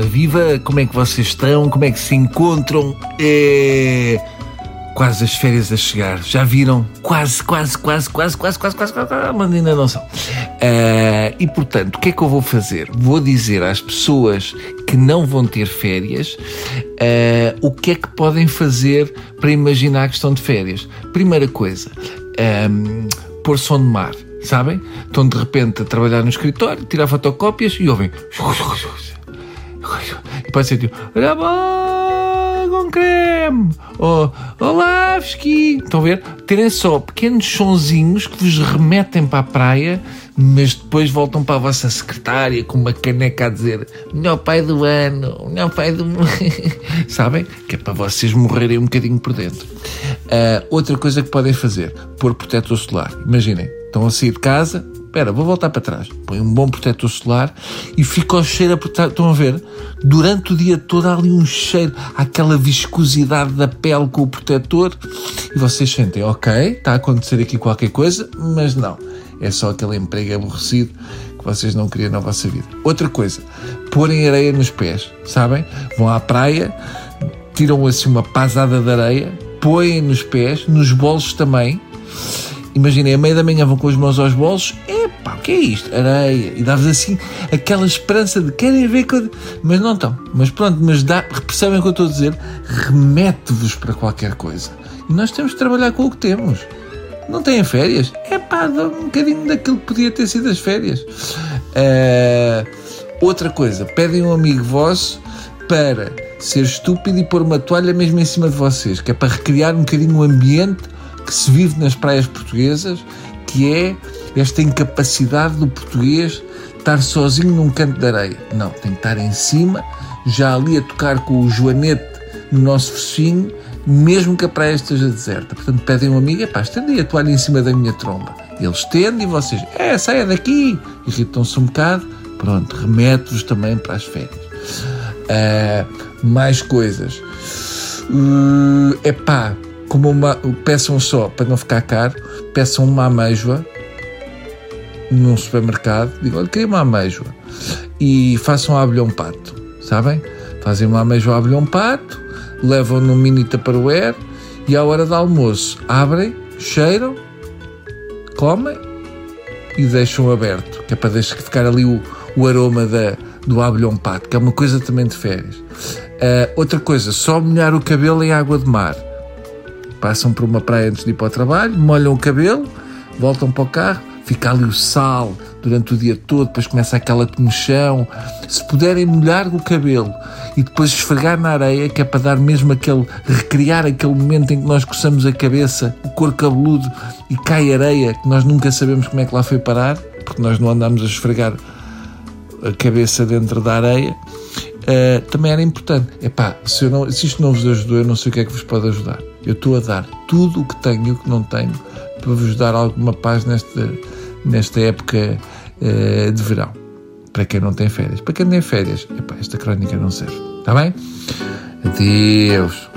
viva, como é que vocês estão? Como é que se encontram? É... Quase as férias a chegar. Já viram? Quase, quase, quase, quase, quase, quase, quase, quase, quase mas ainda não são. Uh, e portanto, o que é que eu vou fazer? Vou dizer às pessoas que não vão ter férias uh, o que é que podem fazer para imaginar que estão de férias. Primeira coisa, um, pôr som de mar sabem? Estão de repente a trabalhar no escritório, tirar fotocópias e ouvem. E pode ser tipo, olha com creme, ou Olavski. Estão a ver? Terem só pequenos sonzinhos que vos remetem para a praia, mas depois voltam para a vossa secretária com uma caneca a dizer melhor pai do ano, melhor pai do. Sabem? Que é para vocês morrerem um bocadinho por dentro. Uh, outra coisa que podem fazer, pôr protetor solar. Imaginem, estão a sair de casa, espera, vou voltar para trás. Põe um bom protetor solar e fica o cheiro a. Estão a ver? Durante o dia todo há ali um cheiro, aquela viscosidade da pele com o protetor e vocês sentem, ok, está a acontecer aqui qualquer coisa, mas não. É só aquele emprego aborrecido que vocês não queriam na vossa vida. Outra coisa, porem areia nos pés, sabem? Vão à praia, tiram assim uma pasada de areia, põem nos pés, nos bolsos também Imaginem, a meia da manhã vão com as mãos aos bolsos, epá, o que é isto? Areia. E dá-vos assim aquela esperança de querem ver que eu... Mas não estão. Mas pronto, mas dá, percebem o que eu estou a dizer? Remete-vos para qualquer coisa. E nós temos de trabalhar com o que temos. Não têm férias? É pá, dá um bocadinho daquilo que podia ter sido as férias. Uh, outra coisa, pedem um amigo vosso para ser estúpido e pôr uma toalha mesmo em cima de vocês, que é para recriar um bocadinho o ambiente que se vive nas praias portuguesas, que é esta incapacidade do português estar sozinho num canto de areia. Não, tem que estar em cima, já ali a tocar com o joanete no nosso focinho, mesmo que a praia esteja deserta. Portanto, pedem um amigo, pá, estende a toalha em cima da minha tromba. Ele estende e vocês, é, saia daqui. Irritam-se um bocado, pronto, remete-vos também para as férias. Uh, mais coisas. Uh, epá, como uma, peçam só, para não ficar caro, peçam uma ameijoa num supermercado, digam, olha, queria uma ameijoa, e façam a abelhão pato, sabem? Fazem uma ameijoa a abelhão pato, levam no mini tupperware e à hora do almoço abrem, cheiram, comem e deixam aberto, que é para deixar ficar ali o, o aroma da, do abelhão pato, que é uma coisa também de férias. Uh, outra coisa, só molhar o cabelo em água de mar passam por uma praia antes de ir para o trabalho, molham o cabelo, voltam para o carro, fica ali o sal durante o dia todo, depois começa aquela comichão. Se puderem molhar o cabelo e depois esfregar na areia, que é para dar mesmo aquele, recriar aquele momento em que nós coçamos a cabeça, o couro cabeludo e cai areia, que nós nunca sabemos como é que lá foi parar, porque nós não andamos a esfregar a cabeça dentro da areia. Uh, também era importante. Epá, se, eu não, se isto não vos ajudou, eu não sei o que é que vos pode ajudar. Eu estou a dar tudo o que tenho e o que não tenho para vos dar alguma paz nesta, nesta época uh, de verão. Para quem não tem férias. Para quem tem férias, esta crónica não serve. Está bem? Adeus.